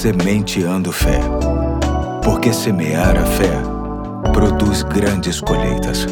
Sementeando Fé. Porque semear a fé produz grandes colheitas.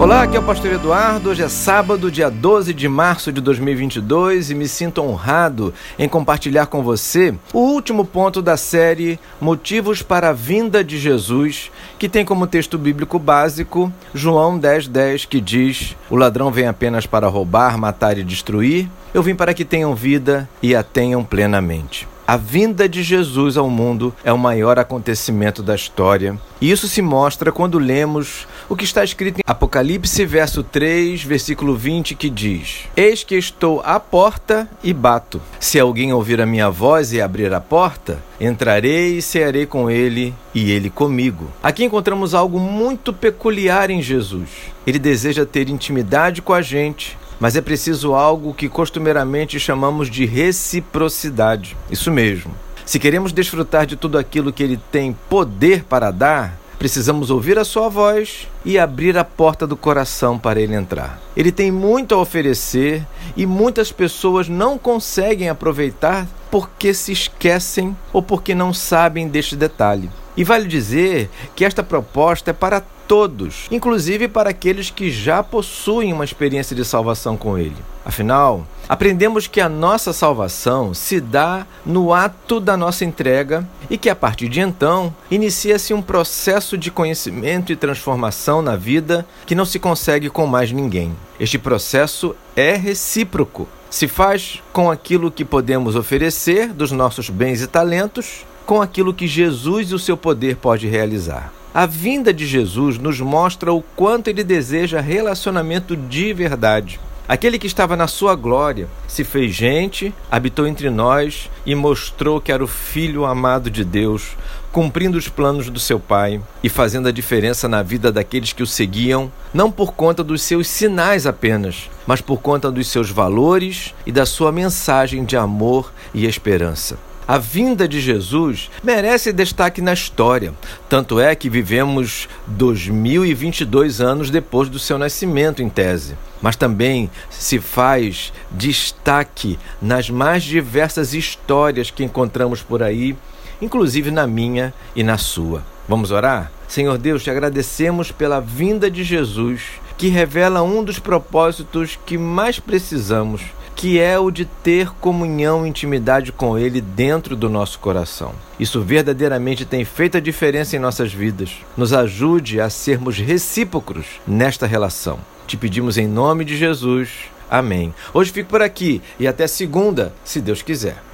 Olá, aqui é o Pastor Eduardo. Hoje é sábado, dia 12 de março de 2022 e me sinto honrado em compartilhar com você o último ponto da série Motivos para a Vinda de Jesus, que tem como texto bíblico básico João 10,10, 10, que diz: O ladrão vem apenas para roubar, matar e destruir. Eu vim para que tenham vida e a tenham plenamente. A vinda de Jesus ao mundo é o maior acontecimento da história. E isso se mostra quando lemos o que está escrito em Apocalipse, verso 3, versículo 20, que diz: Eis que estou à porta e bato. Se alguém ouvir a minha voz e abrir a porta, entrarei e cearei com ele e ele comigo. Aqui encontramos algo muito peculiar em Jesus. Ele deseja ter intimidade com a gente, mas é preciso algo que costumeiramente chamamos de reciprocidade. Isso mesmo. Se queremos desfrutar de tudo aquilo que ele tem poder para dar, precisamos ouvir a sua voz e abrir a porta do coração para ele entrar. Ele tem muito a oferecer e muitas pessoas não conseguem aproveitar porque se esquecem ou porque não sabem deste detalhe. E vale dizer que esta proposta é para todos, inclusive para aqueles que já possuem uma experiência de salvação com Ele. Afinal, aprendemos que a nossa salvação se dá no ato da nossa entrega e que a partir de então inicia-se um processo de conhecimento e transformação na vida que não se consegue com mais ninguém. Este processo é recíproco. Se faz com aquilo que podemos oferecer dos nossos bens e talentos, com aquilo que Jesus e o seu poder pode realizar. A vinda de Jesus nos mostra o quanto ele deseja relacionamento de verdade. Aquele que estava na sua glória se fez gente, habitou entre nós e mostrou que era o Filho amado de Deus, cumprindo os planos do seu Pai e fazendo a diferença na vida daqueles que o seguiam, não por conta dos seus sinais apenas, mas por conta dos seus valores e da sua mensagem de amor e esperança. A vinda de Jesus merece destaque na história, tanto é que vivemos 2022 anos depois do seu nascimento, em tese. Mas também se faz destaque nas mais diversas histórias que encontramos por aí, inclusive na minha e na sua. Vamos orar? Senhor Deus, te agradecemos pela vinda de Jesus, que revela um dos propósitos que mais precisamos que é o de ter comunhão e intimidade com Ele dentro do nosso coração. Isso verdadeiramente tem feito a diferença em nossas vidas. Nos ajude a sermos recíprocos nesta relação. Te pedimos em nome de Jesus. Amém. Hoje fico por aqui e até segunda, se Deus quiser.